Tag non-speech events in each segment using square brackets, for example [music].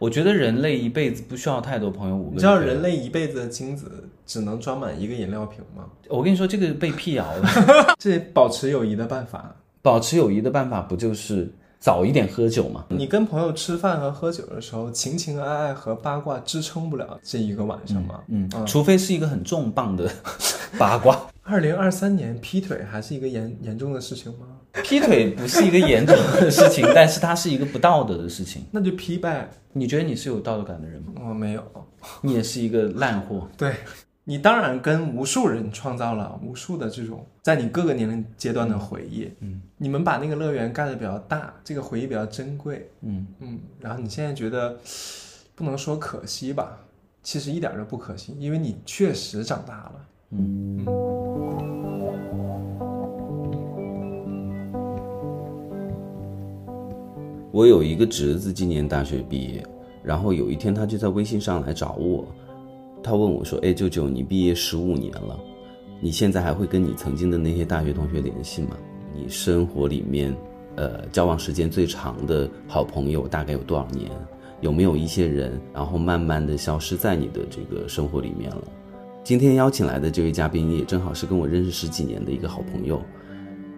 我觉得人类一辈子不需要太多朋友，五个你知道人类一辈子的精子只能装满一个饮料瓶吗？[laughs] 我跟你说，这个被辟谣了。[laughs] 这保持友谊的办法。[laughs] 保持友谊的办法不就是早一点喝酒吗？你跟朋友吃饭和喝酒的时候，情情爱爱和八卦支撑不了这一个晚上吗？嗯，除非是一个很重磅的八卦。二零二三年劈腿还是一个严严重的事情吗？劈腿不是一个严重的事情，但是它是一个不道德的事情。那就劈呗。你觉得你是有道德感的人吗？我没有。你也是一个烂货。[laughs] 对你当然跟无数人创造了无数的这种在你各个年龄阶段的回忆。嗯，你们把那个乐园盖的比较大，这个回忆比较珍贵。嗯嗯，然后你现在觉得不能说可惜吧？其实一点都不可惜，因为你确实长大了。嗯。我有一个侄子，今年大学毕业，然后有一天他就在微信上来找我，他问我说：“哎，舅舅，你毕业十五年了，你现在还会跟你曾经的那些大学同学联系吗？你生活里面，呃，交往时间最长的好朋友大概有多少年？有没有一些人，然后慢慢的消失在你的这个生活里面了？”今天邀请来的这位嘉宾也正好是跟我认识十几年的一个好朋友。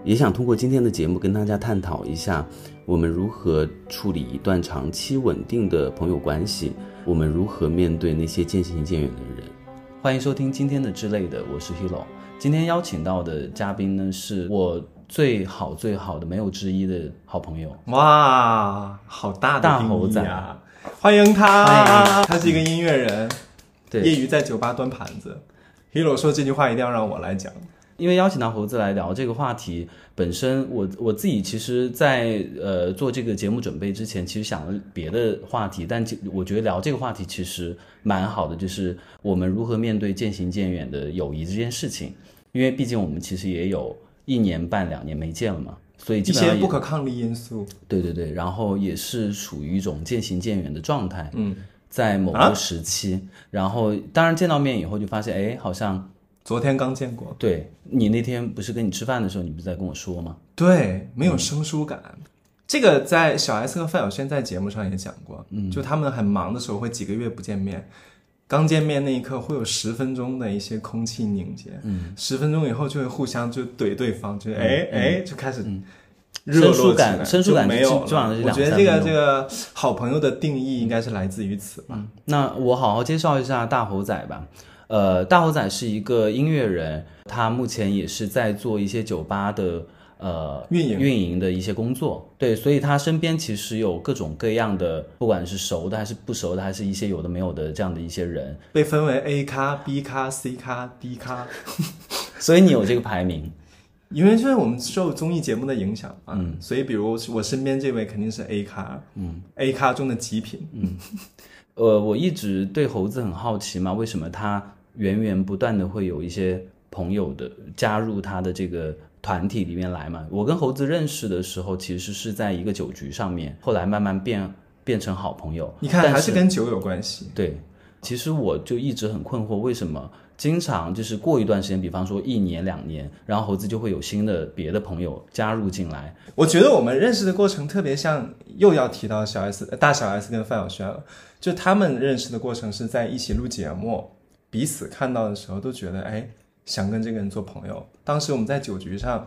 也想通过今天的节目跟大家探讨一下，我们如何处理一段长期稳定的朋友关系，我们如何面对那些渐行渐远的人。欢迎收听今天的之类的，我是 Hilo。今天邀请到的嘉宾呢，是我最好最好的没有之一的好朋友。哇，好大的大猴子啊！欢迎他，欢他是一个音乐人，对业余在酒吧端盘子。Hero 说这句话一定要让我来讲。因为邀请到猴子来聊这个话题本身，我我自己其实在，呃做这个节目准备之前，其实想了别的话题，但我觉得聊这个话题其实蛮好的，就是我们如何面对渐行渐远的友谊这件事情。因为毕竟我们其实也有一年半两年没见了嘛，所以一基本上也些不可抗力因素，对对对，然后也是处于一种渐行渐远的状态。嗯，在某啊？个时期，然后当然见到面以后就发现，哎，好像昨天刚见过，对你那天不是跟你吃饭的时候，你不是在跟我说吗？对，没有生疏感。这个在小 S 和范晓萱在节目上也讲过，嗯，就他们很忙的时候会几个月不见面，刚见面那一刻会有十分钟的一些空气凝结，嗯，十分钟以后就会互相就怼对方，就哎哎就开始热络生疏起来感生疏感就没有了基基本上是两我觉得这个这个好朋友的定义应该是来自于此吧。那我好好介绍一下大猴仔吧。呃，大猴仔是一个音乐人，他目前也是在做一些酒吧的呃运营运营的一些工作。对，所以他身边其实有各种各样的，不管是熟的还是不熟的，还是一些有的没有的这样的一些人。被分为 A 咖、B 咖、C 咖、D 咖，[laughs] 所以你有这个排名。因为就是我们受综艺节目的影响啊，所以比如我身边这位肯定是 A 咖，嗯，A 咖中的极品，嗯呃，我一直对猴子很好奇嘛，为什么他源源不断的会有一些朋友的加入他的这个团体里面来嘛？我跟猴子认识的时候，其实是在一个酒局上面，后来慢慢变变成好朋友。你看但还是跟酒有关系。对，其实我就一直很困惑，为什么经常就是过一段时间，比方说一年两年，然后猴子就会有新的别的朋友加入进来。我觉得我们认识的过程特别像，又要提到小 S、大小 S 跟范晓萱了，就他们认识的过程是在一起录节目，彼此看到的时候都觉得，哎，想跟这个人做朋友。当时我们在酒局上，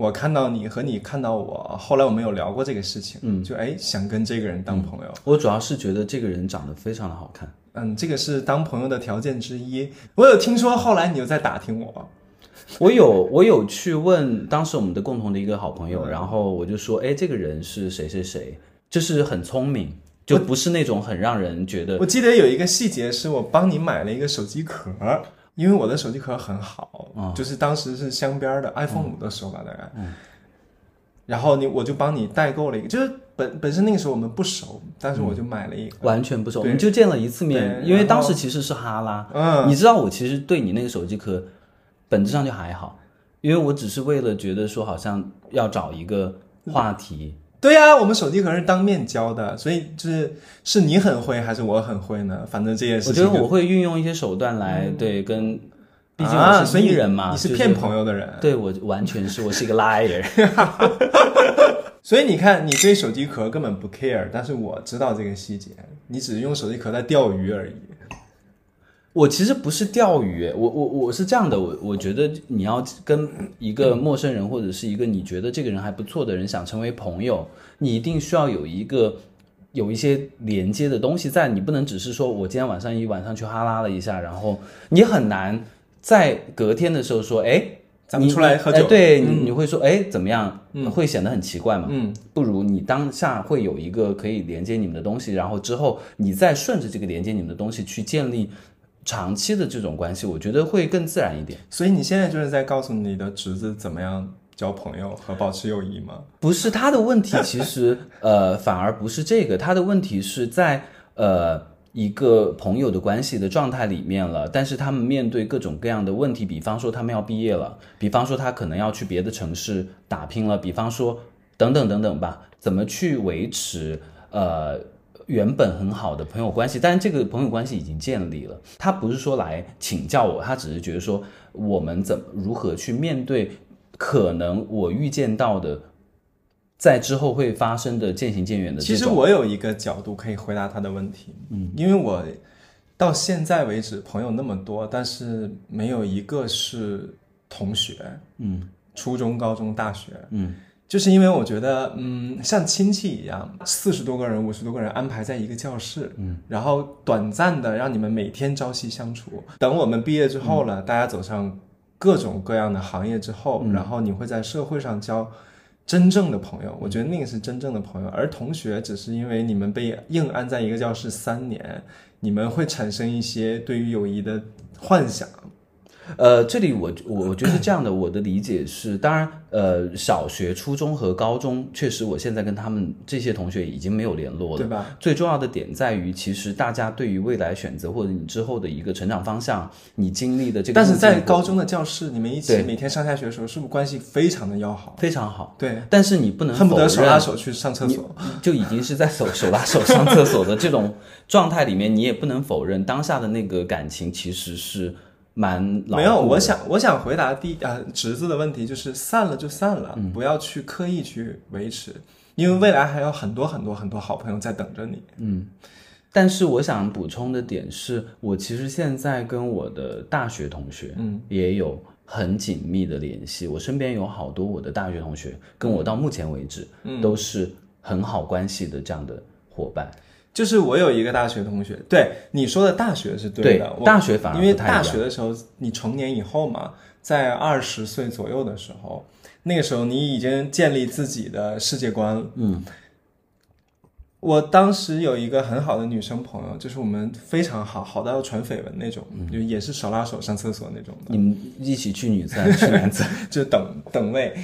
我看到你和你看到我，后来我们有聊过这个事情，嗯，就哎想跟这个人当朋友。我主要是觉得这个人长得非常的好看。嗯，这个是当朋友的条件之一。我有听说，后来你又在打听我，我有我有去问当时我们的共同的一个好朋友，然后我就说，哎，这个人是谁谁谁，就是很聪明，就不是那种很让人觉得我记得有一个细节是我帮你买了一个手机壳，因为我的手机壳很好，嗯就是当时是镶边的 iPhone 五的时候吧，大概。然后你我就帮你代购了一个，就是本本身那个时候我们不熟，但是我就买了一个。完全不熟，我们就见了一次面，因为当时其实是哈拉，嗯，你知道我其实对你那个手机壳本质上就还好，因为我只是为了觉得说好像要找一个话题，对呀、我们手机壳是当面交的，所以就是是你很会还是我很会呢？反正这件事我觉得我会运用一些手段来对跟，毕竟我是啊所以你艺人嘛，就你是骗朋友的人。对我完全是我是一个 liar，[laughs] 所以你看，你对手机壳根本不 care，但是我知道这个细节，你只是用手机壳在钓鱼而已。我其实不是钓鱼，我我我是这样的，我我觉得你要跟一个陌生人或者是一个你觉得这个人还不错的人想成为朋友，你一定需要有一个有一些连接的东西在，你不能只是说我今天晚上一晚上去哈拉了一下，然后你很难在隔天的时候说，哎，咱们你出来喝酒哎对，你你会说，哎，怎么样？嗯会显得很奇怪嘛。嗯，不如你当下会有一个可以连接你们的东西，然后之后你再顺着这个连接你们的东西去建立长期的这种关系，我觉得会更自然一点。所以你现在就是在告诉你的侄子怎么样交朋友和保持友谊吗？不是他的问题，[laughs] 其实呃反而不是这个，他的问题是在呃一个朋友的关系的状态里面了，但是他们面对各种各样的问题，比方说他们要毕业了，比方说他可能要去别的城市打拼了，比方说等等等等吧，怎么去维持呃。原本很好的朋友关系，但是这个朋友关系已经建立了。他不是说来请教我，他只是觉得说我们怎么如何去面对可能我预见到的在之后会发生的渐行渐远的。其实我有一个角度可以回答他的问题，嗯，因为我到现在为止朋友那么多，但是没有一个是同学，嗯初中、高中、大学，嗯就是因为我觉得，嗯，像亲戚一样，四十多个人、五十多个人安排在一个教室，嗯，然后短暂的让你们每天朝夕相处。等我们毕业之后了，大家走上各种各样的行业之后，然后你会在社会上交真正的朋友。我觉得那个是真正的朋友，而同学只是因为你们被硬安在一个教室三年，你们会产生一些对于友谊的幻想。呃，这里我我我觉得是这样的，我的理解是，当然，呃，小学、初中和高中，确实我现在跟他们这些同学已经没有联络了，对吧？最重要的点在于，其实大家对于未来选择或者你之后的一个成长方向，你经历的这个，但是在高中的教室，你们一起每天上下学的时候，是不是关系非常的要好？非常好，对，但是你不能恨不得手拉手去上厕所。就已经是在手手拉手上厕所的这种状态里面，你也不能否认当下的那个感情其实是蛮老没有，我想我想回答第啊侄子的问题，就是散了就散了，嗯不要去刻意去维持，因为未来还有很多很多很多好朋友在等着你。嗯但是我想补充的点是，我其实现在跟我的大学同学，嗯，也有很紧密的联系。我身边有好多我的大学同学，跟我到目前为止，嗯都是很好关系的这样的伙伴。就是我有一个大学同学，对你说的大学是对的，我大学反而因为大学的时候你成年以后嘛，在二十岁左右的时候，那个时候你已经建立自己的世界观，嗯，我当时有一个很好的女生朋友，就是我们非常好，好到要传绯闻那种，嗯。就也是手拉手上厕所那种的，你们一起去女厕，去男厕，[laughs] 就等等位。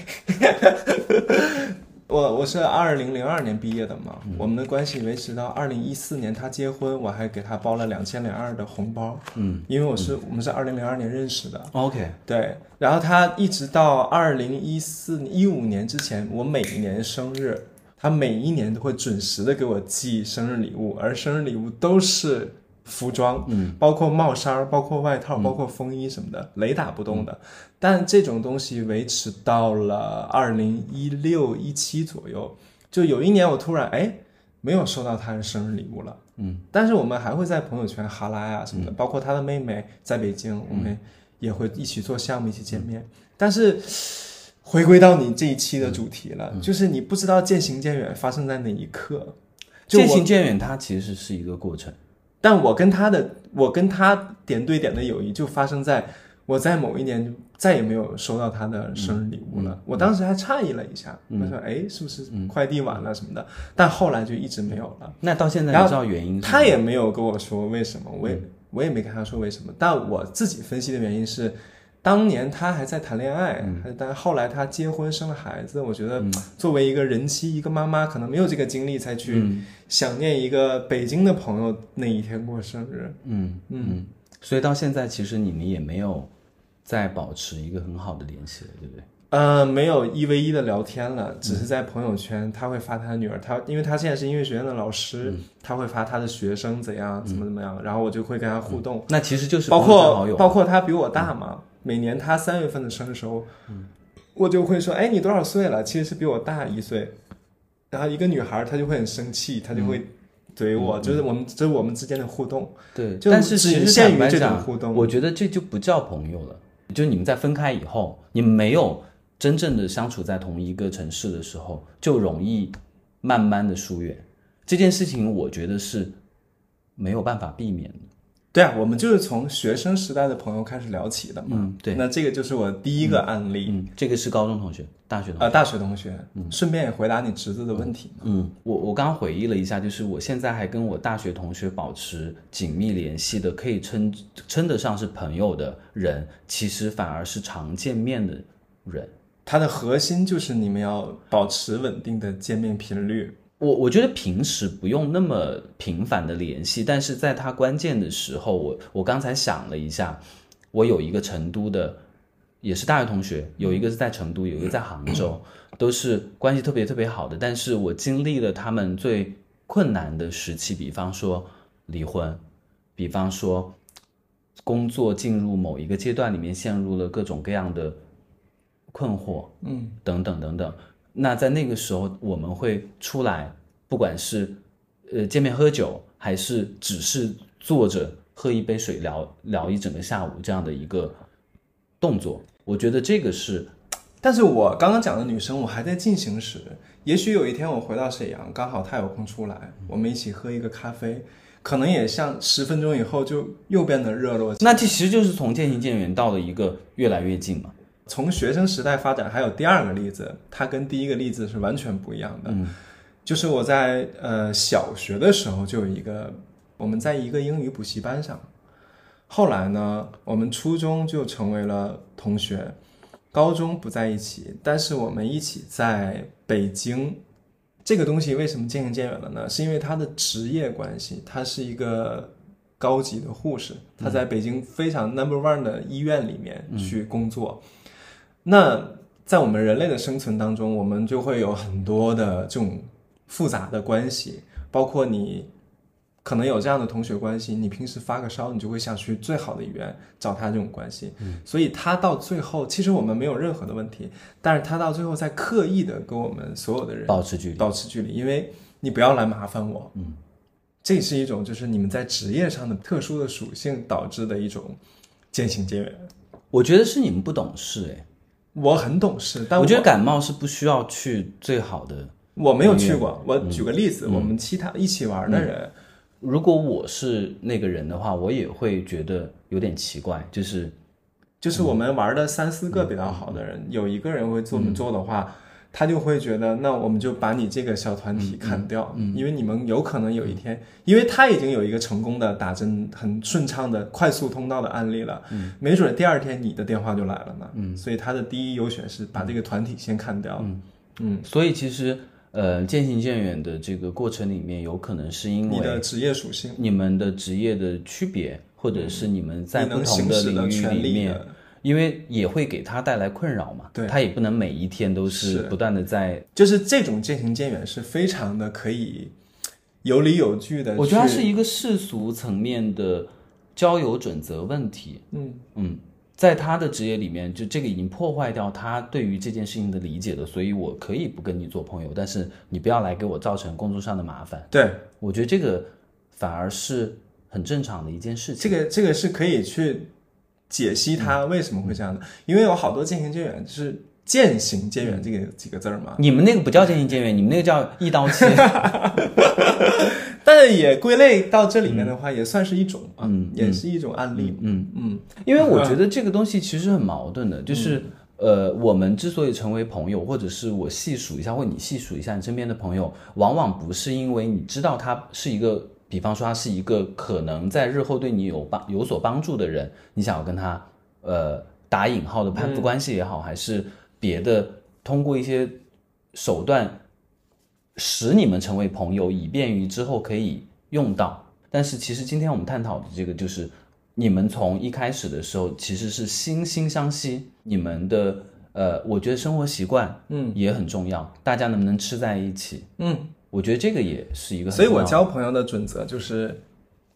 我我是二零零二年毕业的嘛，我们的关系维持到二零一四年，他结婚，我还给他包了两千零二的红包，嗯。因为我是、我们是二零零二年认识的，，OK，对，然后他一直到二零一四一五年之前，我每一年生日，他每一年都会准时的给我寄生日礼物，而生日礼物都是服装，嗯，包括帽衫儿、包括外套、包括风衣什么的，雷打不动的。但这种东西维持到了二零一六一七左右，就有一年我突然哎没有收到他的生日礼物了。嗯，但是我们还会在朋友圈哈拉呀什么的，包括他的妹妹在北京，我们也会一起做项目，一起见面。但是回归到你这一期的主题了，就是你不知道渐行渐远发生在哪一刻。就渐行渐远，它其实是一个过程。但我跟他的，我跟他点对点的友谊就发生在我在某一年就再也没有收到他的生日礼物了。我当时还诧异了一下，我说：“哎，是不是快递晚了什么的？”但后来就一直没有了。那到现在然后你知道原因？他也没有跟我说为什么，我也我也没跟他说为什么。但我自己分析的原因是，当年他还在谈恋爱，还但后来他结婚生了孩子，我觉得作为一个人妻、一个妈妈，可能没有这个精力才去想念一个北京的朋友那一天过生日。嗯嗯，所以到现在其实你们也没有再保持一个很好的联系了，对不对？呃，没有一 v 一的聊天了，只是在朋友圈，他会发他的女儿，他因为他现在是音乐学院的老师，他会发他的学生怎样，怎么怎么样，然后我就会跟他互动，那其实就是包公众好友，括包括他比我大嘛，每年他三月份的生日时候，我就会说，哎，你多少岁了？其实是比我大一岁。然后一个女孩她就会很生气，她就会怼我，就是我们这是我们之间的互动。对，就但是其实仅限于这种互动我觉得这就不叫朋友了。就你们在分开以后，你们没有真正的相处在同一个城市的时候，就容易慢慢的疏远。这件事情，我觉得是没有办法避免的。对啊，我们就是从学生时代的朋友开始聊起的嘛。嗯对那这个就是我第一个案例。嗯，这个是高中同学，大学同学。呃，大学同学，顺便也回答你侄子的问题。嗯，我我刚刚回忆了一下，就是我现在还跟我大学同学保持紧密联系的，可以称称得上是朋友的人，其实反而是常见面的人。它的核心就是你们要保持稳定的见面频率。我我觉得平时不用那么频繁的联系，但是在他关键的时候，我我刚才想了一下，我有一个成都的，也是大学同学，有一个是在成都，有一个在杭州，都是关系特别特别好的。但是我经历了他们最困难的时期，比方说离婚，比方说工作进入某一个阶段里面陷入了各种各样的困惑，嗯，等等等等。那在那个时候，我们会出来，不管是呃见面喝酒，还是只是坐着喝一杯水聊聊一整个下午这样的一个动作，我觉得这个是但是我刚刚讲的女生，我还在进行时。也许有一天我回到沈阳，刚好她有空出来，我们一起喝一个咖啡，可能也像十分钟以后就又变得热络。那这其实就是从渐行渐远到了一个越来越近嘛。从学生时代发展，还有第二个例子，它跟第一个例子是完全不一样的。嗯就是我在呃小学的时候就有一个，我们在一个英语补习班上，后来呢，我们初中就成为了同学，高中不在一起，但是我们一起在北京。这个东西为什么渐行渐远了呢？是因为他的职业关系，他是一个高级的护士，他在北京非常 number one 的医院里面去工作。那在我们人类的生存当中，我们就会有很多的这种复杂的关系，包括你可能有这样的同学关系，你平时发个烧，你就会想去最好的医院找他这种关系。所以他到最后，其实我们没有任何的问题，但是他到最后在刻意的跟我们所有的人保持距离。保持距离，因为你不要来麻烦我。嗯，这是一种就是你们在职业上的特殊的属性导致的一种渐行渐远。我觉得是你们不懂事哎，我很懂事，但我觉得感冒是不需要去最好的。我没有去过。我举个例子，我们其他一起玩的人，如果我是那个人的话，我也会觉得有点奇怪，就是就是我们玩的三四个比较好的人，有一个人会这么做的话，他就会觉得，那我们就把你这个小团体砍掉，因为你们有可能有一天，因为他已经有一个成功的打针很顺畅的快速通道的案例了，没准第二天你的电话就来了呢，所以他的第一优选是把这个团体先砍掉，嗯，所以其实呃渐行渐远的这个过程里面，有可能是因为你的职业属性，你们的职业的区别，或者是你们在不同的领域权利里面的，因为也会给他带来困扰嘛。对他也不能每一天都是是不断的在。就是这种渐行渐远是非常的可以有理有据的，我觉得它是一个世俗层面的交友准则问题。嗯嗯，在他的职业里面，就这个已经破坏掉他对于这件事情的理解了，所以我可以不跟你做朋友，但是你不要来给我造成工作上的麻烦。对。我觉得这个反而是很正常的一件事情。这个这个是可以去解析它为什么会这样的，因为有好多渐行渐远，就是渐行渐远这个几个字儿嘛，你们那个不叫渐行渐远，你们那个叫一刀切。[laughs] 但也归类到这里面的话，也算是一种啊，也是一种案例。嗯嗯，因为我觉得这个东西其实很矛盾的，[laughs] 就是、呃，我们之所以成为朋友，或者是我细数一下，或你细数一下你身边的朋友，往往不是因为你知道他是一个，比方说他是一个可能在日后对你有帮有所帮助的人，你想要跟他呃打引号的攀附关系也好，还是别的通过一些手段使你们成为朋友，以便于之后可以用到。但是其实今天我们探讨的这个就是，你们从一开始的时候其实是惺惺相惜，你们的呃，我觉得生活习惯嗯。也很重要，大家能不能吃在一起，嗯，我觉得这个也是一个很所以我交朋友的准则就是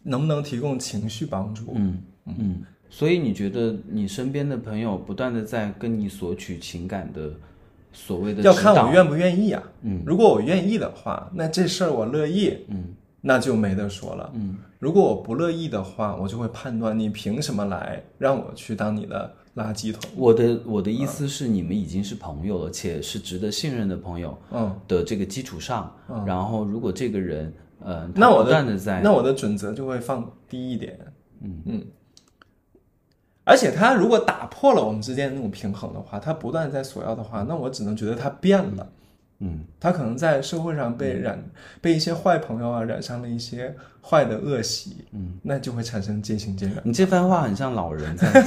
能不能提供情绪帮助。嗯嗯，所以你觉得你身边的朋友不断的在跟你索取情感的所谓的要看我愿不愿意啊。嗯，如果我愿意的话，那这事儿我乐意。嗯那就没得说了。嗯，如果我不乐意的话，我就会判断你凭什么来让我去当你的垃圾桶。我的我的意思是，你们已经是朋友了，且是值得信任的朋友嗯，的这个基础上，然后如果这个人，呃，那我的在，那我的准则就会放低一点。嗯嗯。而且他如果打破了我们之间的那种平衡的话，他不断在索要的话，那我只能觉得他变了。嗯，他可能在社会上被染、被一些坏朋友啊染上了一些坏的恶习，嗯，那就会产生渐行渐远。你这番话很像老人在。[laughs]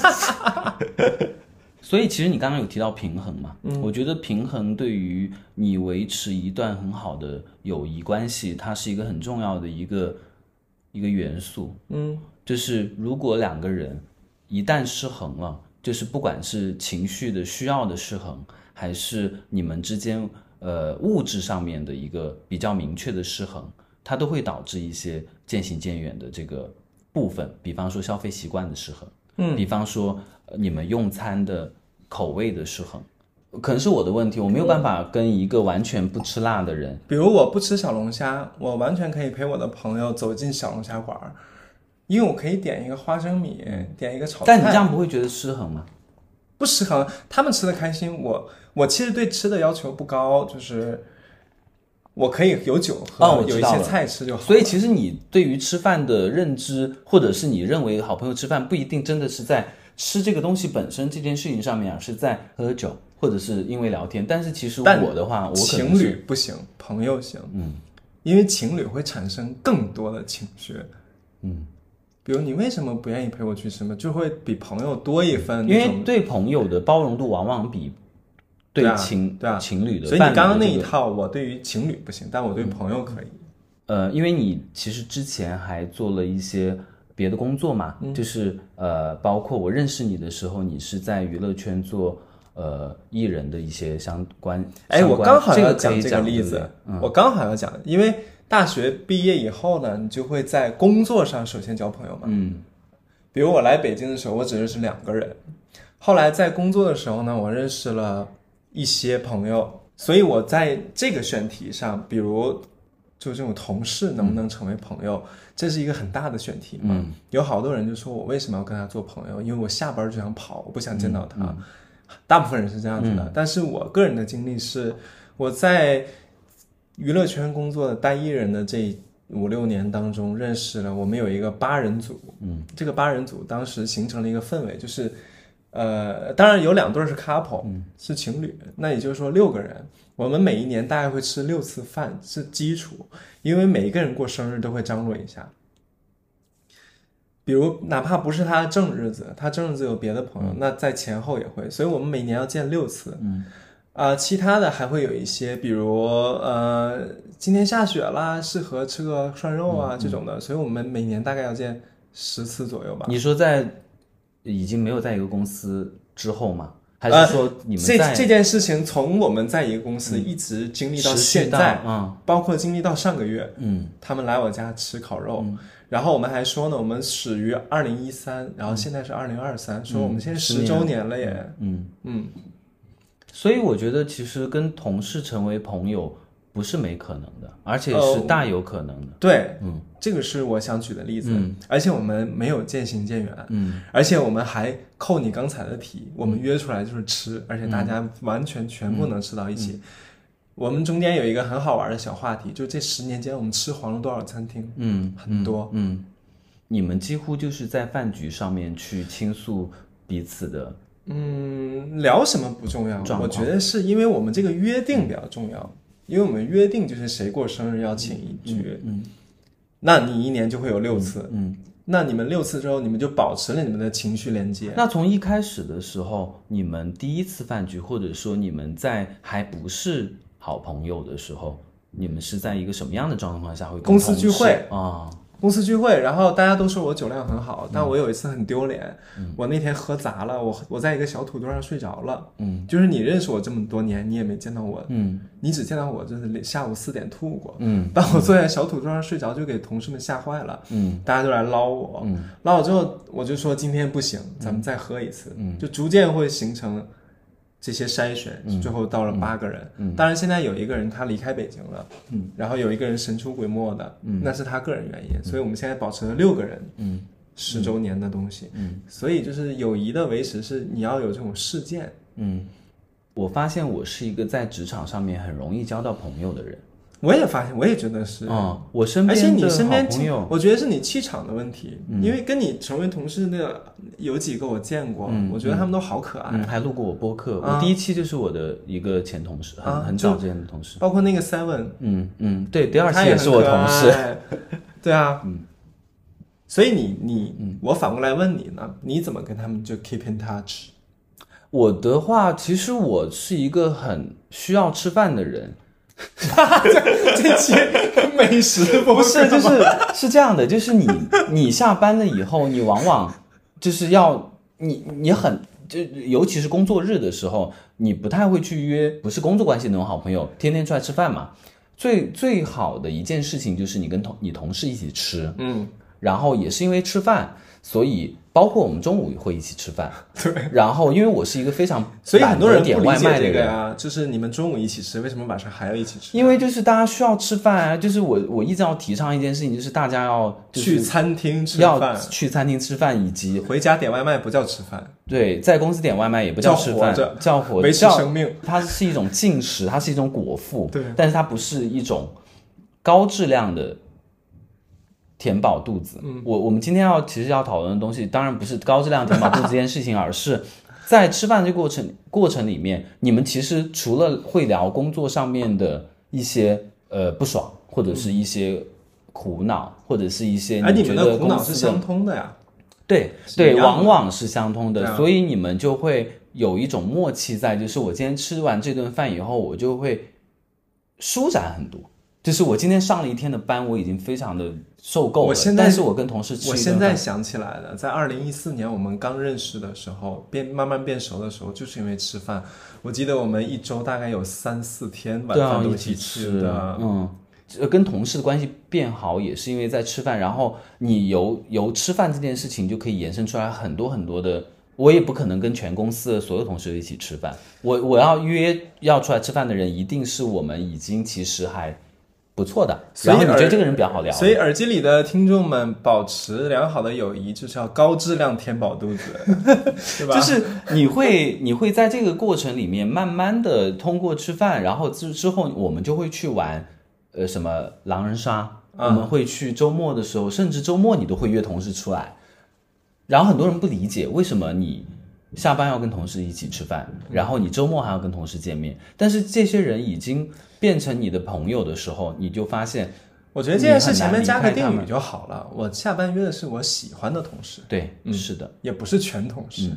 所以其实你刚刚有提到平衡嘛，我觉得平衡对于你维持一段很好的友谊关系，它是一个很重要的一个一个元素。嗯，就是如果两个人一旦失衡了，就是不管是情绪的需要的失衡，还是你们之间呃物质上面的一个比较明确的失衡，它都会导致一些渐行渐远的这个部分，比方说消费习惯的失衡，嗯，比方说呃你们用餐的口味的失衡。可能是我的问题，我没有办法跟一个完全不吃辣的人，比如我不吃小龙虾，我完全可以陪我的朋友走进小龙虾馆儿，因为我可以点一个花生米，点一个炒菜。但你这样不会觉得失衡吗？不失衡，他们吃的开心，我我其实对吃的要求不高，就是我可以有酒喝，有一些菜吃就好。所以其实你对于吃饭的认知，或者是你认为好朋友吃饭不一定真的是在吃这个东西本身这件事情上面啊，是在喝酒，或者是因为聊天。但是其实但我的话，我情侣不行，朋友行，嗯，因为情侣会产生更多的情绪，嗯，比如你为什么不愿意陪我去吃吗？就会比朋友多一分因为。对朋友的包容度往往比对啊情对啊情侣的所以你刚刚那一套，我对于情侣不行，但我对朋友可以。呃，因为你其实之前还做了一些别的工作嘛，嗯就是呃，包括我认识你的时候，你是在娱乐圈做呃艺人的一些相关。哎，我刚好要讲这个例子我刚好要讲，因为大学毕业以后呢，你就会在工作上首先交朋友嘛。嗯比如我来北京的时候，我只认识两个人，后来在工作的时候呢，我认识了一些朋友，所以我在这个选题上，比如就这种同事能不能成为朋友，这是一个很大的选题嘛。有好多人就说我为什么要跟他做朋友？因为我下班就想跑，我不想见到他。大部分人是这样子的，但是我个人的经历是，我在娱乐圈工作的带艺人的这五六年当中，认识了我们有一个八人组，嗯，这个八人组当时形成了一个氛围，就是，呃，当然有两对是 couple，、是情侣，那也就是说六个人，我们每一年大概会吃六次饭是基础，因为每一个人过生日都会张罗一下。比如，哪怕不是他的正日子，他正日子有别的朋友，那在前后也会，所以我们每年要见六次。嗯，啊、其他的还会有一些，比如呃，今天下雪啦，适合吃个涮肉啊、这种的，所以我们每年大概要见十次左右吧。你说在已经没有在一个公司之后吗？还呃是说你们这在这件事情从我们在一个公司一直经历到现在，嗯。包括经历到上个月，嗯。他们来我家吃烤肉，然后我们还说呢，我们始于二零一三，然后现在是二零二三，说我们现在十周年了耶。嗯，嗯，所以我觉得其实跟同事成为朋友不是没可能的，而且哦是大有可能的。对，嗯，这个是我想举的例子，而且我们没有渐行渐远，嗯，而且我们还扣你刚才的题，我们约出来就是吃，而且大家完全全部能吃到一起。我们中间有一个很好玩的小话题，就这十年间我们吃黄了多少餐厅，嗯，很多。嗯，你们几乎就是在饭局上面去倾诉彼此的，嗯，聊什么不重要，我觉得是因为我们这个约定比较重要，因为我们约定就是谁过生日要请一局，嗯，那你一年就会有六次，嗯。那你们六次之后，你们就保持了你们的情绪连接。那从一开始的时候，你们第一次饭局，或者说你们在还不是好朋友的时候，你们是在一个什么样的状况下会跟公司同聚会啊？公司聚会，然后大家都说我酒量很好，但我有一次很丢脸，我那天喝砸了，我我在一个小土堆上睡着了。嗯，就是你认识我这么多年，你也没见到我，嗯你只见到我就是下午四点吐过。嗯当我坐在小土堆上睡着，就给同事们吓坏了。嗯大家都来捞我，嗯捞我之后，我就说今天不行，咱们再喝一次，嗯就逐渐会形成这些筛选，嗯最后到了八个人。当然现在有一个人他离开北京了，嗯，然后有一个人神出鬼没的，嗯，那是他个人原因，所以我们现在保持了六个人，嗯，十周年的东西，嗯，所以就是友谊的维持是你要有这种事件，嗯，我发现我是一个在职场上面很容易交到朋友的人。我也发现，我也觉得是，嗯，我身边而且你身边朋友，嗯我觉得是你气场的问题，因为跟你成为同事的有几个我见过，我觉得他们都好可爱，嗯，还录过我播客。啊。我第一期就是我的一个前同事，很、很早之前的同事。包括那个 Seven，嗯嗯，对，第二期也是我同事。事，[laughs] 对啊，嗯。所以你你我反过来问你呢，你怎么跟他们就 keep in touch？我的话，其实我是一个很需要吃饭的人，[laughs] 这期美食播不是，就是是这样的，就是你你下班了以后，你往往就是要你你很就尤其是工作日的时候，你不太会去约不是工作关系那种好朋友，天天出来吃饭嘛。最最好的一件事情就是你跟同你同事一起吃，嗯，然后也是因为吃饭，所以包括我们中午也会一起吃饭。[laughs] 对，然后因为我是一个非常所以很多人点外卖的人，啊，就是你们中午一起吃，为什么晚上还要一起吃？因为就是大家需要吃饭啊，就是我我一直要提倡一件事情，就是大家要去餐厅吃要饭，去餐厅吃饭，以及回家点外卖不叫吃饭，对在公司点外卖也不叫吃饭叫活着，叫活维持叫生命。它是一种进食，它是一种果腹，对但是它不是一种高质量的填饱肚子。嗯我我们今天要其实要讨论的东西，当然不是高质量填饱肚子这件事情，而是 [laughs] 在吃饭这过程过程里面，你们其实除了会聊工作上面的一些呃不爽，或者是一些苦恼，或者是一些而你觉得们的苦恼是相通的呀。对对，往往是相通的，啊所以你们就会有一种默契在，就是我今天吃完这顿饭以后，我就会舒展很多。就是我今天上了一天的班，我已经非常的受够了。我现在但是我跟同事吃我现在想起来了，在二零一四年我们刚认识的时候，变慢慢变熟的时候，就是因为吃饭。我记得我们一周大概有三四天晚对啊，饭都一起吃吃的。嗯。呃跟同事的关系变好，也是因为在吃饭，然后你由由吃饭这件事情就可以延伸出来很多很多的。我也不可能跟全公司的所有同事一起吃饭，我我要约要出来吃饭的人，一定是我们已经其实还不错的，然后你觉得这个人比较好聊，所以耳机里的听众们，保持良好的友谊，就是要高质量填饱肚子，[laughs] 对吧？就是你会你会在这个过程里面慢慢的通过吃饭，然后之之后我们就会去玩，呃什么狼人杀，嗯我们会去周末的时候，甚至周末你都会约同事出来，然后很多人不理解为什么你下班要跟同事一起吃饭，然后你周末还要跟同事见面，但是这些人已经变成你的朋友的时候，你就发现，我觉得这件事前面加个定语就好了。我下班约的是我喜欢的同事，对，是的。也不是全同事。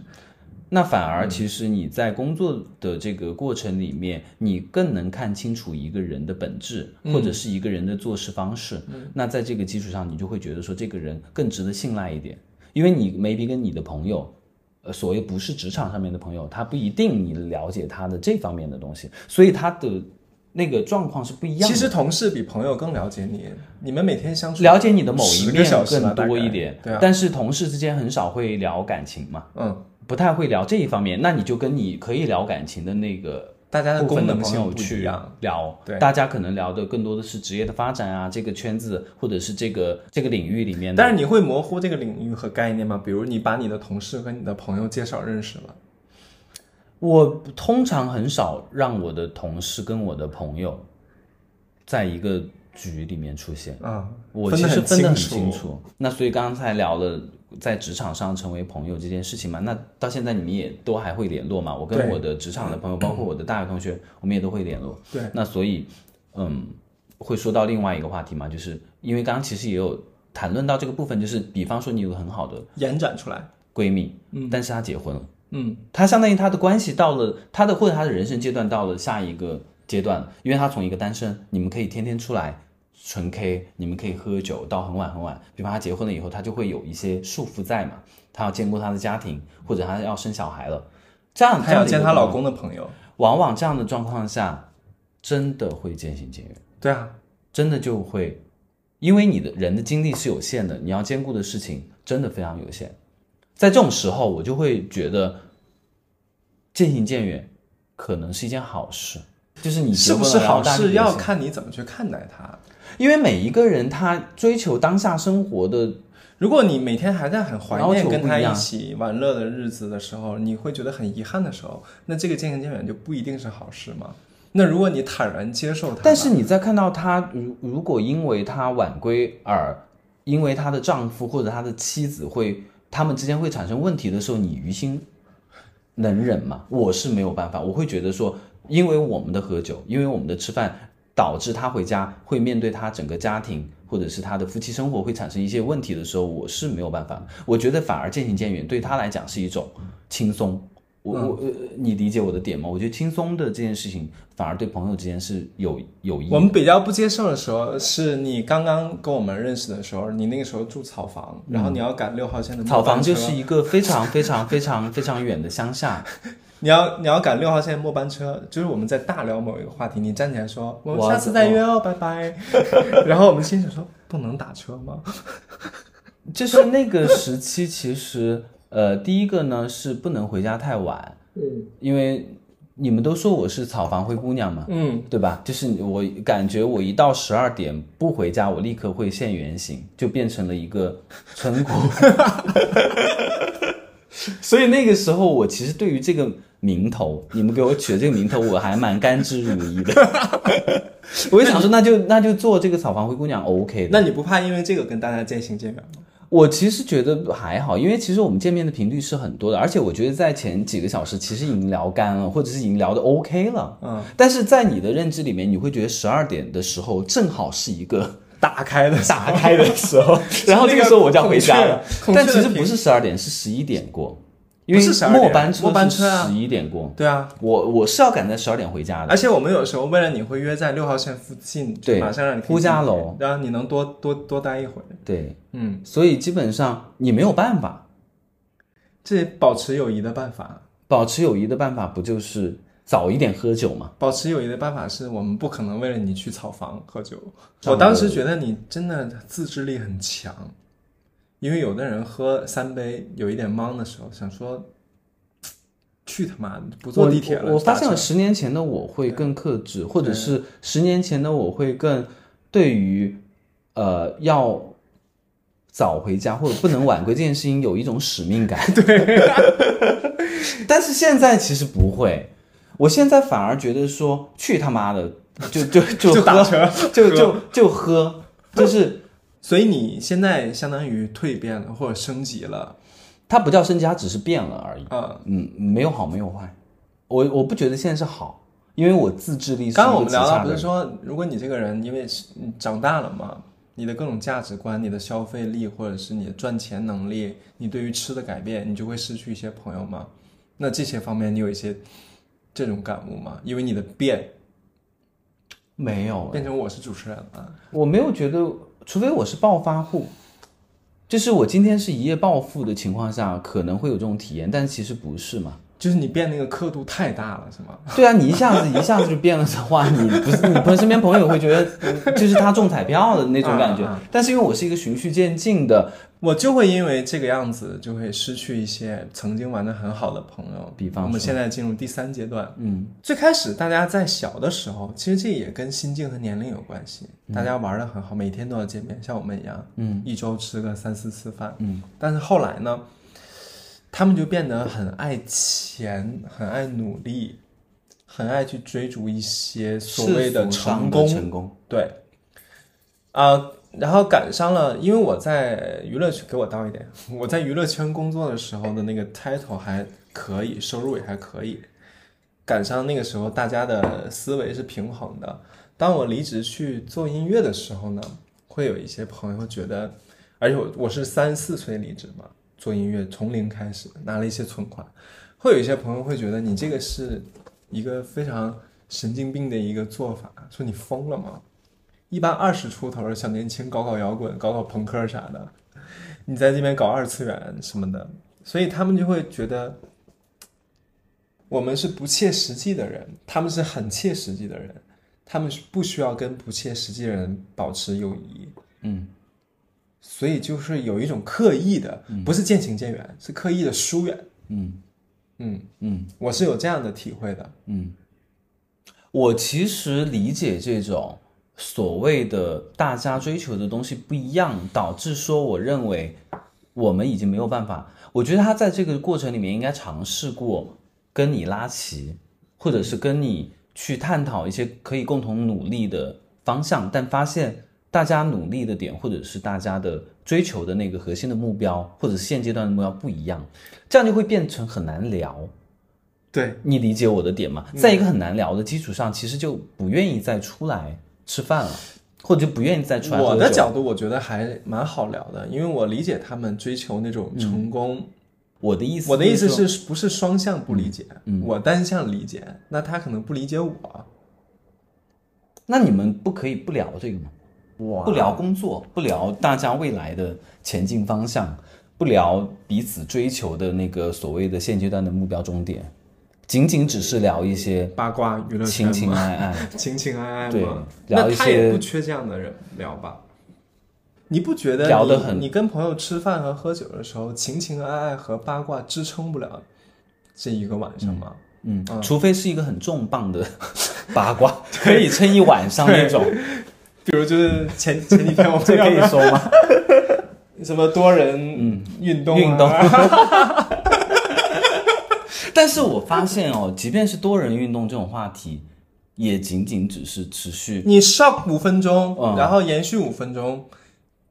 那反而其实你在工作的这个过程里面，你更能看清楚一个人的本质，或者是一个人的做事方式。那在这个基础上，你就会觉得说这个人更值得信赖一点，因为你 maybe 跟你的朋友，呃，所谓不是职场上面的朋友，他不一定你了解他的这方面的东西，所以他的那个状况是不一样的。其实同事比朋友更了解你，你们每天相处了解你的某一面更多一点，对啊，但是同事之间很少会聊感情嘛。嗯，不太会聊这一方面，那你就跟你可以聊感情的那个大家的部分的功能性不一朋友去样。聊，对大家可能聊的更多的是职业的发展啊，这个圈子或者是这个这个领域里面的。但是你会模糊这个领域和概念吗？比如你把你的同事和你的朋友介绍认识了，我通常很少让我的同事跟我的朋友在一个局里面出现。啊，我其实分得很清楚。那所以刚才聊了在职场上成为朋友这件事情嘛，那到现在你们也都还会联络嘛？我跟我的职场的朋友，包括我的大学同学，我们也都会联络。对，那所以，嗯，会说到另外一个话题嘛，就是因为刚刚其实也有谈论到这个部分，就是比方说你有个很好的延展出来。闺蜜，嗯，但是她结婚了，嗯，她相当于她的关系到了她的或者她的人生阶段到了下一个阶段，因为她从一个单身，你们可以天天出来纯 K，你们可以喝酒到很晚很晚。比方他结婚了以后，他就会有一些束缚在嘛，他要兼顾他的家庭，或者他要生小孩了，这样他要见她老，公的朋友。往往这样的状况下，真的会渐行渐远。对啊，真的就会，因为你的人的精力是有限的，你要兼顾的事情真的非常有限。在这种时候，我就会觉得渐行渐远可能是一件好事。就是你是不是好事，要看你怎么去看待它。因为每一个人他追求当下生活的，如果你每天还在很怀念跟他一起玩乐的日子的时候，你会觉得很遗憾的时候，那这个渐行渐远就不一定是好事嘛。那如果你坦然接受他，但是你在看到他如如果因为他晚归而因为她的丈夫或者她的妻子会他们之间会产生问题的时候，你于心能忍吗？我是没有办法，我会觉得说，因为我们的喝酒，因为我们的吃饭。导致他回家会面对他整个家庭，或者是他的夫妻生活会产生一些问题的时候，我是没有办法。我觉得反而渐行渐远对他来讲是一种轻松。我我呃，你理解我的点吗？我觉得轻松的这件事情反而对朋友之间是有有益。我们比较不接受的时候，是你刚刚跟我们认识的时候，你那个时候住草房，然后你要赶六号线的草房，就是一个非常非常非常非常远的乡下。你要你要赶六号线末班车，就是我们在大聊某一个话题，你站起来说我们下次再约哦，拜拜。[laughs] 然后我们心想说不能打车吗？[laughs] 就是那个时期，其实呃，第一个呢是不能回家太晚，嗯，因为你们都说我是草房灰姑娘嘛，嗯，对吧？就是我感觉我一到十二点不回家，我立刻会现原形，就变成了一个村姑。[laughs] 所以那个时候，我其实对于这个名头，你们给我取的这个名头，我还蛮甘之如饴的。[laughs] 我就想说，那就那就做这个草房灰姑娘，OK 的。那你不怕因为这个跟大家渐行渐远吗？我其实觉得还好，因为其实我们见面的频率是很多的，而且我觉得在前几个小时其实已经聊干了，或者是已经聊的 OK 了。嗯。但是在你的认知里面，你会觉得十二点的时候正好是一个。打开的打开的时候，[laughs] 然后这个时候我就要回家了。但其实不是十二点，是十一点过，因为末班车末班车十一点过。对啊，我我是要赶在十二点回家的。而且我们有时候为了你会约在六号线附近，对，马上让你呼家楼，然后你能多多多待一会儿。对，嗯，所以基本上你没有办法，这保持友谊的办法，保持友谊的办法不就是？早一点喝酒吗。保持友谊的办法是我们不可能为了你去草房喝酒。我当时觉得你真的自制力很强，因为有的人喝三杯有一点懵的时候，想说去他妈的不坐地铁了。我发现了十年前的我会更克制，或者是十年前的我会更对于呃要早回家或者不能晚归这件事情有一种使命感。对，但是现在其实不会。我现在反而觉得说去他妈的，就就就喝，就就 [laughs] [laughs] 就喝，就是，所以你现在相当于蜕变了或者升级了，它不叫升级，它只是变了而已。嗯嗯，没有好没有坏，我我不觉得现在是好，因为我自制力。刚刚我们聊到不是说，如果你这个人因为长大了嘛，你的各种价值观、你的消费力或者是你的赚钱能力，你对于吃的改变，你就会失去一些朋友吗？那这些方面你有一些。这种感悟吗？因为你的变没有变成我是主持人了，我没有觉得，除非我是暴发户，就是我今天是一夜暴富的情况下，可能会有这种体验，但其实不是嘛。就是你变那个刻度太大了，是吗？对啊，你一下子一下子就变了的话，你不是你朋友身边朋友会觉得就是他中彩票的那种感觉。[laughs] 但是因为我是一个循序渐进的，我就会因为这个样子就会失去一些曾经玩的很好的朋友。比方，我们现在进入第三阶段，嗯，最开始大家在小的时候，其实这也跟心境和年龄有关系。大家玩的很好，每天都要见面，像我们一样，嗯，一周吃个三四次饭，嗯。但是后来呢？他们就变得很爱钱，很爱努力，很爱去追逐一些所谓的成功。成功对，啊，然后赶上了，因为我在娱乐圈，给我倒一点。[laughs] 我在娱乐圈工作的时候的那个 title 还可以，收入也还可以。赶上那个时候，大家的思维是平衡的。当我离职去做音乐的时候呢，会有一些朋友觉得，而且我我是三四岁离职嘛。做音乐从零开始，拿了一些存款，会有一些朋友会觉得你这个是一个非常神经病的一个做法，说你疯了吗？一般二十出头的小年轻搞搞摇滚、搞搞朋克啥的，你在这边搞二次元什么的，所以他们就会觉得我们是不切实际的人，他们是很切实际的人，他们是不需要跟不切实际的人保持友谊。嗯。所以就是有一种刻意的，不是渐行渐远，是刻意的疏远。嗯，嗯嗯我是有这样的体会的。嗯，我其实理解这种所谓的大家追求的东西不一样，导致说我认为我们已经没有办法。我觉得他在这个过程里面应该尝试过跟你拉齐，或者是跟你去探讨一些可以共同努力的方向，但发现大家努力的点，或者是大家的追求的那个核心的目标，或者是现阶段的目标不一样，这样就会变成很难聊。对，你理解我的点吗？在一个很难聊的基础上，其实就不愿意再出来吃饭了，或者就不愿意再出来我的角度我觉得还蛮好聊的，因为我理解他们追求那种成功。我的意思，我的意思，是不是双向不理解？嗯我单向理解，那他可能不理解我。那你们不可以不聊这个吗？哇不聊工作，不聊大家未来的前进方向，不聊彼此追求的那个所谓的现阶段的目标终点，仅仅只是聊一些八卦娱乐圈情情，爱爱。[laughs] 情情爱爱对，聊一那他也些不缺这样的人聊吧？你不觉得聊得很你跟朋友吃饭和喝酒的时候，情情爱爱和八卦支撑不了这一个晚上吗？嗯，除非是一个很重磅的 [laughs] 八卦，可以撑一晚上那种，比如就是前前几天我们这可以说吗？[laughs] 什么多人运动、啊运动但是我发现哦，即便是多人运动这种话题，也仅仅只是持续你 shock 五分钟，嗯然后延续五分钟，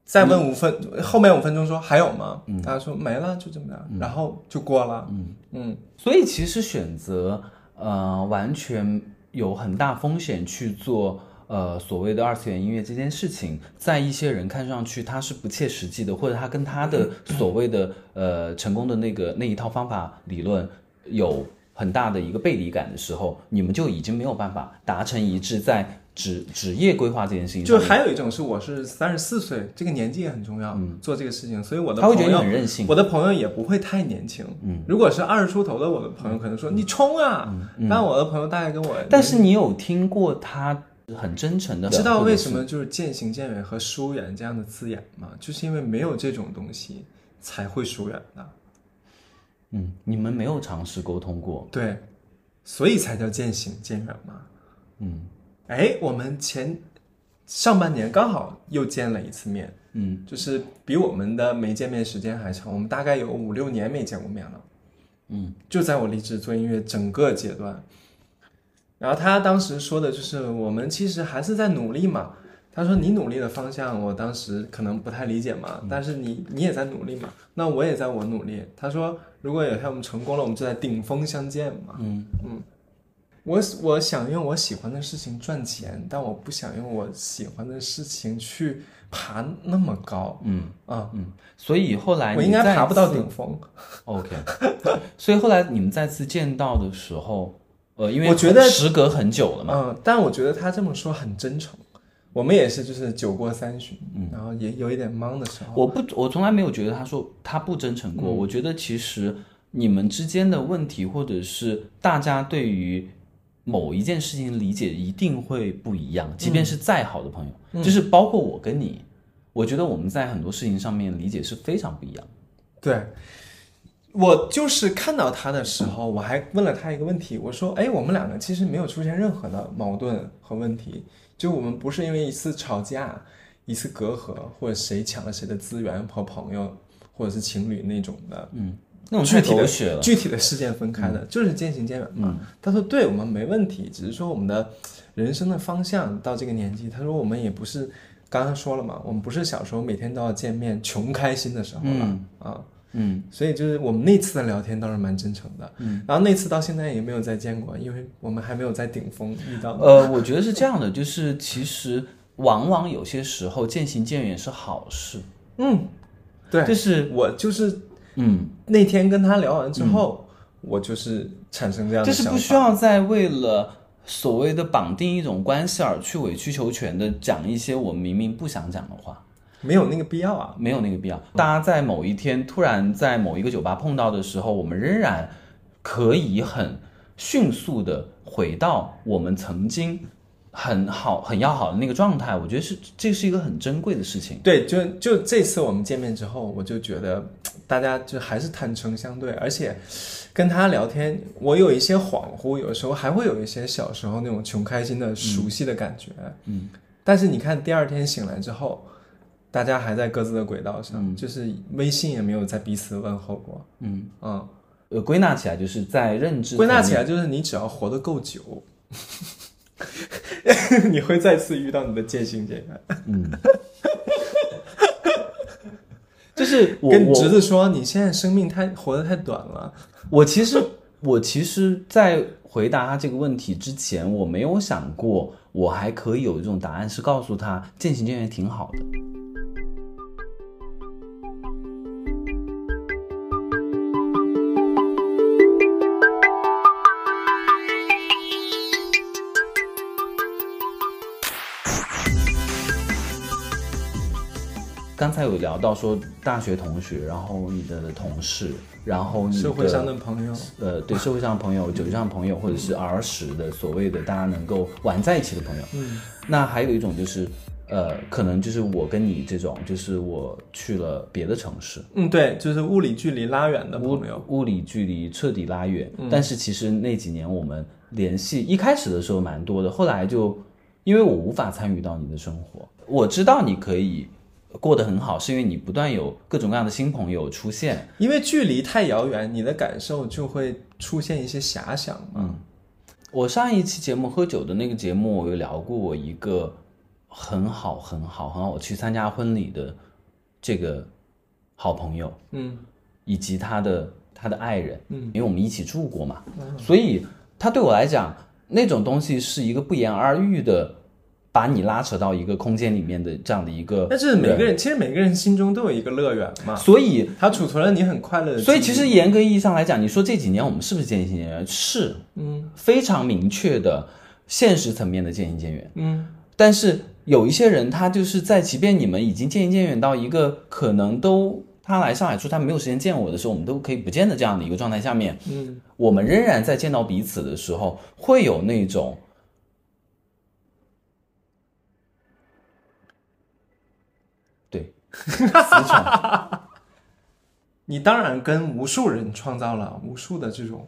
再问五分，后面五分钟说还有吗？大家说没了，就这么样，然后就过了。嗯嗯，所以其实选择呃完全有很大风险去做呃所谓的二次元音乐这件事情，在一些人看上去它是不切实际的，或者他跟他的所谓的呃成功的那个那一套方法理论有很大的一个背离感的时候，你们就已经没有办法达成一致，在职职业规划这件事情上就，还有一种是我是三十四岁，这个年纪也很重要，做这个事情，所以我的他会觉得你朋友很任性。我的朋友也不会太年轻。嗯，如果是二十出头的我的朋友，可能说你冲啊，但我的朋友大概跟我，但是你有听过他很真诚的，知道为什么就是渐行渐远和疏远这样的字眼吗？就是因为没有这种东西才会疏远的。嗯，你们没有尝试沟通过，对，所以才叫渐行渐远嘛。嗯哎，我们前上半年刚好又见了一次面，嗯就是比我们的没见面时间还长，我们大概有五六年没见过面了。嗯，就在我离职做音乐整个阶段，然后他当时说的就是我们其实还是在努力嘛。他说你努力的方向，我当时可能不太理解嘛，但是你你也在努力嘛，那我也在我努力。他说如果有一天我们成功了，我们就在顶峰相见嘛。嗯嗯我我想用我喜欢的事情赚钱，但我不想用我喜欢的事情去爬那么高。嗯啊、嗯，所以后来我应该爬不到顶峰。[laughs] OK，所以后来你们再次见到的时候，呃，因为我觉得时隔很久了嘛，嗯，但我觉得他这么说很真诚。我们也是，就是酒过三巡，然后也有一点忙的时候。我不，我从来没有觉得他说他不真诚嗯过。我觉得其实你们之间的问题，或者是大家对于某一件事情理解，一定会不一样。即便是再好的朋友，嗯就是包括我跟你，我觉得我们在很多事情上面理解是非常不一样。对，我就是看到他的时候，我还问了他一个问题，我说：“哎，我们两个其实没有出现任何的矛盾和问题，就我们不是因为一次吵架、一次隔阂，或者谁抢了谁的资源和朋友，或者是情侣那种的，嗯那种太具体的。具体的事件分开的，就是渐行渐远嘛。他说：“对我们没问题，只是说我们的人生的方向到这个年纪，他说我们也不是刚刚说了嘛，我们不是小时候每天都要见面穷开心的时候了、啊。”嗯，所以就是我们那次的聊天倒是蛮真诚的，嗯，然后那次到现在也没有再见过，因为我们还没有在顶峰遇到。呃，我觉得是这样的，就是其实往往有些时候渐行渐远是好事，嗯，对，就是我就是嗯，那天跟他聊完之后，我就是产生这样的就是，不需要再为了所谓的绑定一种关系而去委曲求全的讲一些我明明不想讲的话，没有那个必要啊。没有那个必要。大家在某一天突然在某一个酒吧碰到的时候，我们仍然可以很迅速的回到我们曾经很好、很要好的那个状态，我觉得是这是一个很珍贵的事情。对，就就这次我们见面之后，我就觉得大家就还是坦诚相对，而且跟他聊天，我有一些恍惚，有时候还会有一些小时候那种穷开心的熟悉的感觉。嗯，但是你看第二天醒来之后，大家还在各自的轨道上，嗯就是微信也没有在彼此问候过。嗯，嗯，呃，归纳起来就是在认知归纳起来就是你只要活得够久。[laughs] 你会再次遇到你的渐行渐远，嗯 [laughs] 就是我跟侄子说，你现在生命太活得太短了。我其实我其实，在回答他这个问题之前，我没有想过我还可以有一种答案，是告诉他渐行渐远挺好的。刚才有聊到说大学同学，然后你的同事，然后你的社会上的朋友，呃，对社会上的朋友、酒局上的朋友，或者是儿时的所谓的大家能够玩在一起的朋友。嗯，那还有一种就是，呃，可能就是我跟你这种，就是我去了别的城市，嗯，对，就是物理距离拉远的物朋友。物理距离彻底拉远。但是其实那几年我们联系一开始的时候蛮多的，后来就因为我无法参与到你的生活，我知道你可以过得很好，是因为你不断有各种各样的新朋友出现。因为距离太遥远，你的感受就会出现一些遐想嘛。我上一期节目喝酒的那个节目，我有聊过我一个很好很好很好，我去参加婚礼的这个好朋友，嗯。以及他的他的爱人，嗯，因为我们一起住过嘛，所以他对我来讲，那种东西是一个不言而喻的，把你拉扯到一个空间里面的这样的一个，但是每个人其实每个人心中都有一个乐园嘛，所以它储存了你很快乐的。所以其实严格意义上来讲，你说这几年我们是不是渐行渐远？是，嗯非常明确的现实层面的渐行渐远。嗯但是有一些人，他就是在即便你们已经渐行渐远到一个可能都他来上海出差没有时间见我的时候，我们都可以不见的这样的一个状态下面，嗯，我们仍然在见到彼此的时候，会有那种。对，词穷。你当然跟无数人创造了无数的这种，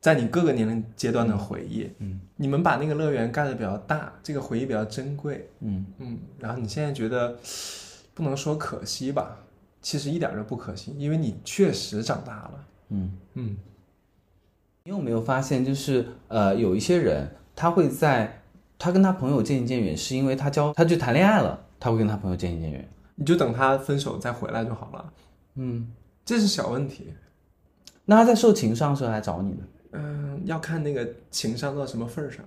在你各个年龄阶段的回忆。嗯，你们把那个乐园盖的比较大，这个回忆比较珍贵。嗯嗯，然后你现在觉得不能说可惜吧，其实一点都不可惜，因为你确实长大了。嗯。嗯你有没有发现，就是呃，有一些人他会在他跟他朋友渐行渐远，是因为他交他去谈恋爱了，他会跟他朋友渐行渐远。你就等他分手再回来就好了，嗯，这是小问题。那他在受情伤的时候来找你呢？嗯，要看那个情伤到什么份儿上。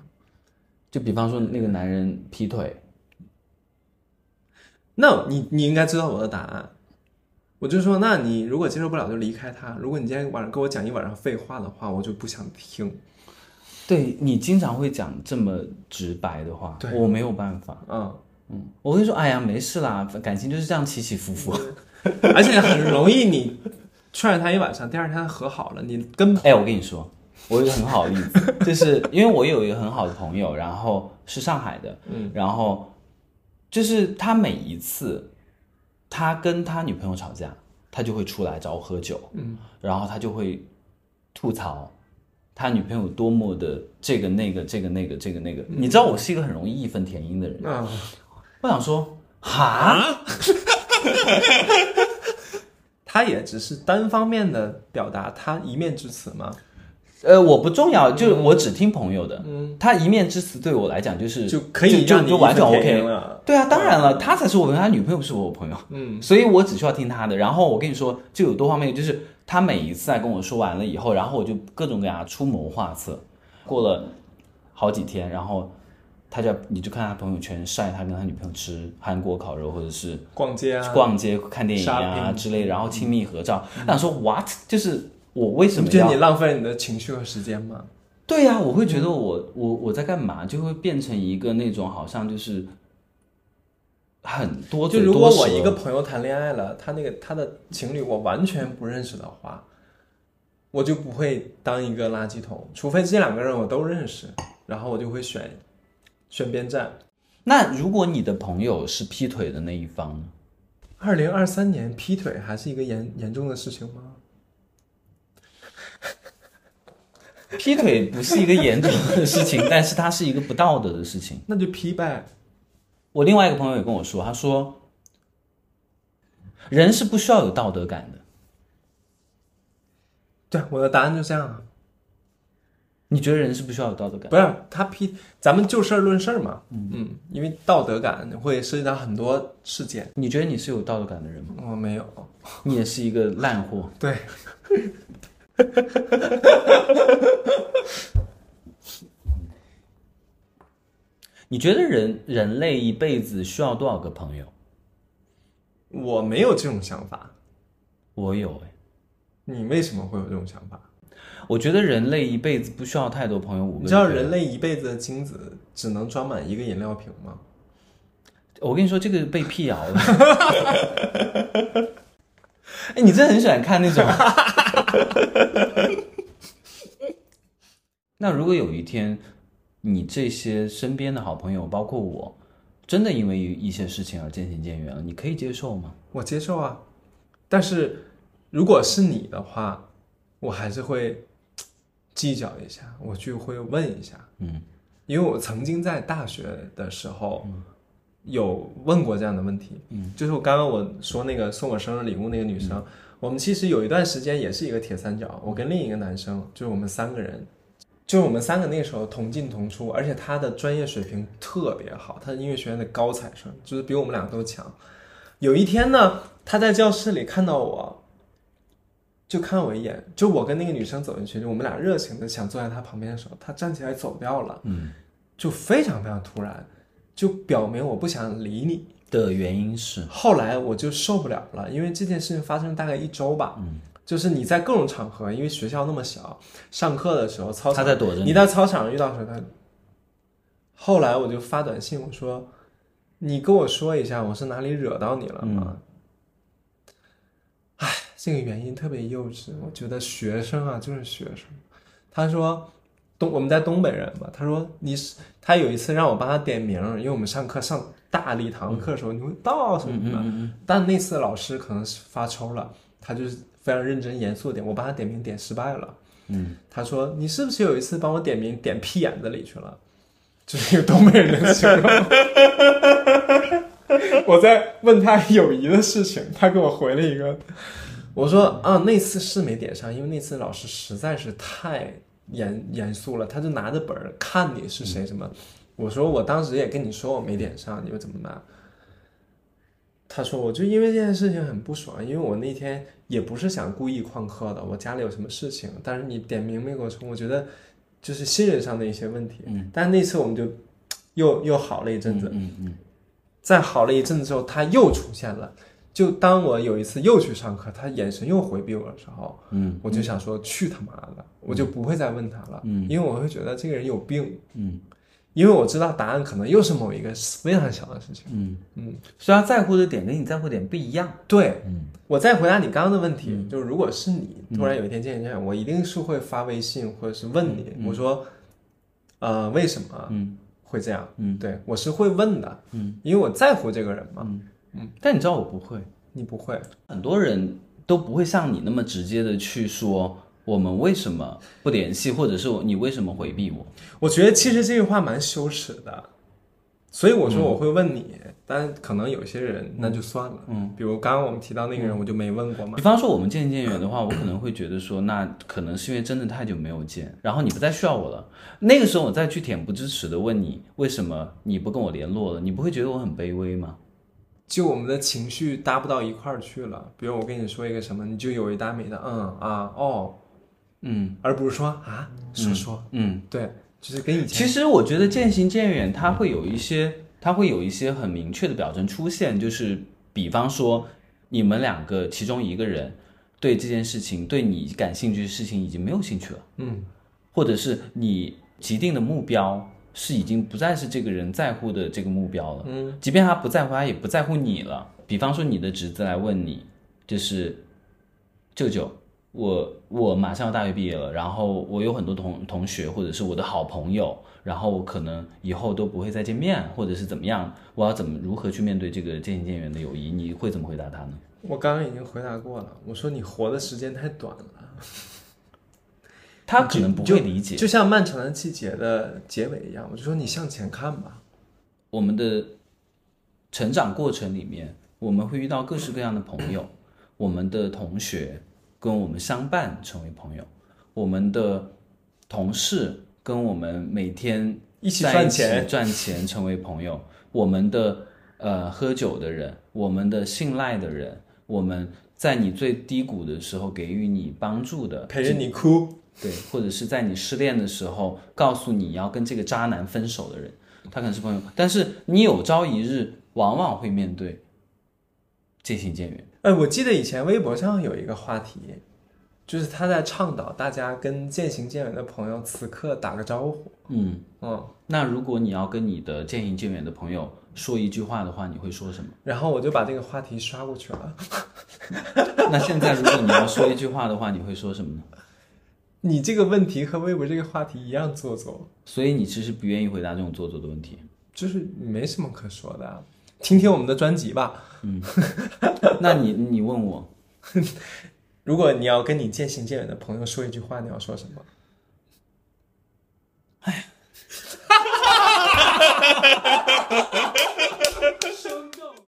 就比方说那个男人劈腿，那你你应该知道我的答案。我就说，那你如果接受不了就离开他。如果你今天晚上跟我讲一晚上废话的话，我就不想听。对你经常会讲这么直白的话，对我没有办法。嗯，嗯，我会说，哎呀，没事啦，感情就是这样起起伏伏。[laughs] 而且很容易你劝了他一晚上，第二天和好了，你根本哎，我跟你说，我有一个很好的例子，就是因为我有一个很好的朋友，然后是上海的，嗯，然后就是他每一次他跟他女朋友吵架，他就会出来找我喝酒，嗯，然后他就会吐槽他女朋友多么的这个那个这个那个这个那个，你知道我是一个很容易义愤填膺的人，啊，我想说，哈，[laughs] 他也只是单方面的表达他一面之词吗，呃，我不重要，就是我只听朋友的，嗯，他一面之词对我来讲就是就可以就就完全 OK 了。对啊，当然了，他才是我朋友，他女朋友不是我朋友，嗯，[laughs] 所以我只需要听他的。然后我跟你说，就有多方面，就是他每一次在跟我说完了以后，然后我就各种给他出谋划策。过了好几天，然后他就你就看他朋友圈晒他跟他女朋友吃韩国烤肉，或者是逛街啊，逛街、看电影啊之类，然后亲密合照。我想说 what？就是我为什么要你觉得你浪费了你的情绪和时间吗？对呀、我会觉得我、我我在干嘛，就会变成一个那种好像就是很多就如果我一个朋友谈恋爱了，他那个他的情侣我完全不认识的话，我就不会当一个垃圾桶，除非这两个人我都认识，然后我就会选选边站。那如果你的朋友是劈腿的那一方呢？二零二三年劈腿还是一个严严重的事情吗？[laughs] 劈腿不是一个严重的事情，但是它是一个不道德的事情。[laughs] 那就劈呗。我另外一个朋友也跟我说，他说，人是不需要有道德感的。对，我的答案就这样啊。你觉得人是不需要有道德感？不是他批，咱们就事儿论事儿嘛。嗯因为道德感会涉及到很多事件。你觉得你是有道德感的人吗？我没有。你也是一个烂货。对。[laughs] 你觉得人人类一辈子需要多少个朋友？我没有这种想法。我有哎。你为什么会有这种想法？我觉得人类一辈子不需要太多朋友。五个。你知道人类一辈子的精子只能装满一个饮料瓶吗？我跟你说，这个被辟谣了。[laughs] 哎，你真的很喜欢看那种。[laughs] 那如果有一天，你这些身边的好朋友，包括我，真的因为一些事情而渐行渐远了，你可以接受吗？我接受啊，但是如果是你的话，我还是会计较一下，我就会问一下，嗯，因为我曾经在大学的时候有问过这样的问题，嗯，就是我刚刚我说那个送我生日礼物那个女生，我们其实有一段时间也是一个铁三角，我跟另一个男生，就是我们三个人。就是我们三个那个时候同进同出，而且他的专业水平特别好，他是音乐学院的高材生，就是比我们两个都强。有一天呢，他在教室里看到我，就看我一眼，就我跟那个女生走进去，就我们俩热情的想坐在她旁边的时候，她站起来走掉了，嗯，就非常非常突然，就表明我不想理你的原因是，后来我就受不了了，因为这件事情发生大概一周吧，嗯。就是你在各种场合，因为学校那么小，上课的时候操场他在躲着你，你在操场上遇到时候他。后来我就发短信我说：“你跟我说一下，我是哪里惹到你了吗？”哎，这个原因特别幼稚。我觉得学生啊就是学生。他说：“东我们在东北人嘛。”他说：“你是他有一次让我帮他点名，因为我们上课上大礼堂课的时候你会到什么的，但那次老师可能是发抽了，他就是。”非常认真严肃点，我帮他点名点失败了。嗯，他说：“你是不是有一次帮我点名点屁眼子里去了？”就是一个东北人的形容。[laughs] 我在问他友谊的事情，他给我回了一个，我说：“啊，那次是没点上，因为那次老师实在是太严严肃了，他就拿着本儿看你是谁什么。”我说：“我当时也跟你说我没点上，你又怎么办？”他说：“我就因为这件事情很不爽，因为我那天也不是想故意旷课的，我家里有什么事情。但是你点名没给我充，我觉得就是信任上的一些问题。嗯，但那次我们就又又好了一阵子。嗯嗯，再好了一阵子之后，他又出现了。就当我有一次又去上课，他眼神又回避我的时候，嗯，我就想说去他妈的，我就不会再问他了。嗯，因为我会觉得这个人有病。嗯。因为我知道答案可能又是某一个非常小的事情，嗯。嗯，所以他在乎的点跟你在乎点不一样。对，嗯，我再回答你刚刚的问题，就是如果是你突然有一天见见我一定是会发微信或者是问你，我说，呃，为什么嗯。会这样？嗯，对我是会问的，嗯，因为我在乎这个人嘛，嗯嗯，但你知道我不会，你不会，很多人都不会像你那么直接的去说。我们为什么不联系，或者是你为什么回避我？我觉得其实这句话蛮羞耻的，所以我说我会问你，但可能有些人那就算了。嗯，比如刚刚我们提到那个人，我就没问过嘛。比方说我们渐行渐远的话，我可能会觉得说，那 [coughs] 可能是因为真的太久没有见，然后你不再需要我了。那个时候我再去恬不知耻的问你，为什么你不跟我联络了？你不会觉得我很卑微吗？就我们的情绪搭不到一块儿去了。比如我跟你说一个什么，你就有一搭没的，嗯啊哦。嗯，而不是说啊，说说，嗯，对，就是跟以前。其实我觉得渐行渐远，它会有一些，它会有一些很明确的表征出现，就是比方说，你们两个其中一个人对这件事情，对你感兴趣的事情已经没有兴趣了，嗯，或者是你既定的目标是已经不再是这个人在乎的这个目标了，嗯，即便他不在乎，他也不在乎你了。比方说，你的侄子来问你，就是舅舅。我我马上要大学毕业了，然后我有很多同同学或者是我的好朋友，然后我可能以后都不会再见面，或者是怎么样，我要怎么如何去面对这个渐行渐远的友谊？你会怎么回答他呢？我刚刚已经回答过了，我说你活的时间太短了。他可能不会理解，就像《漫长的季节》的结尾一样，我就说你向前看吧。我们的成长过程里面，我们会遇到各式各样的朋友，我们的同学跟我们相伴成为朋友，我们的同事跟我们每天一起赚钱赚钱成为朋友，我们的呃喝酒的人，我们的信赖的人，我们在你最低谷的时候给予你帮助的，陪着你哭，对，或者是在你失恋的时候告诉你要跟这个渣男分手的人，他可能是朋友，但是你有朝一日往往会面对渐行渐远。哎，我记得以前微博上有一个话题，就是他在倡导大家跟渐行渐远的朋友此刻打个招呼。嗯，嗯，那如果你要跟你的渐行渐远的朋友说一句话的话，你会说什么？然后我就把这个话题刷过去了。[laughs] 那现在如果你要说一句话的话，你会说什么呢？你这个问题和微博这个话题一样做作，所以你其实不愿意回答这种做作的问题。就是没什么可说的啊。听听我们的专辑吧。嗯那你你问我，[laughs] 如果你要跟你渐行渐远的朋友说一句话，你要说什么？哎。[laughs]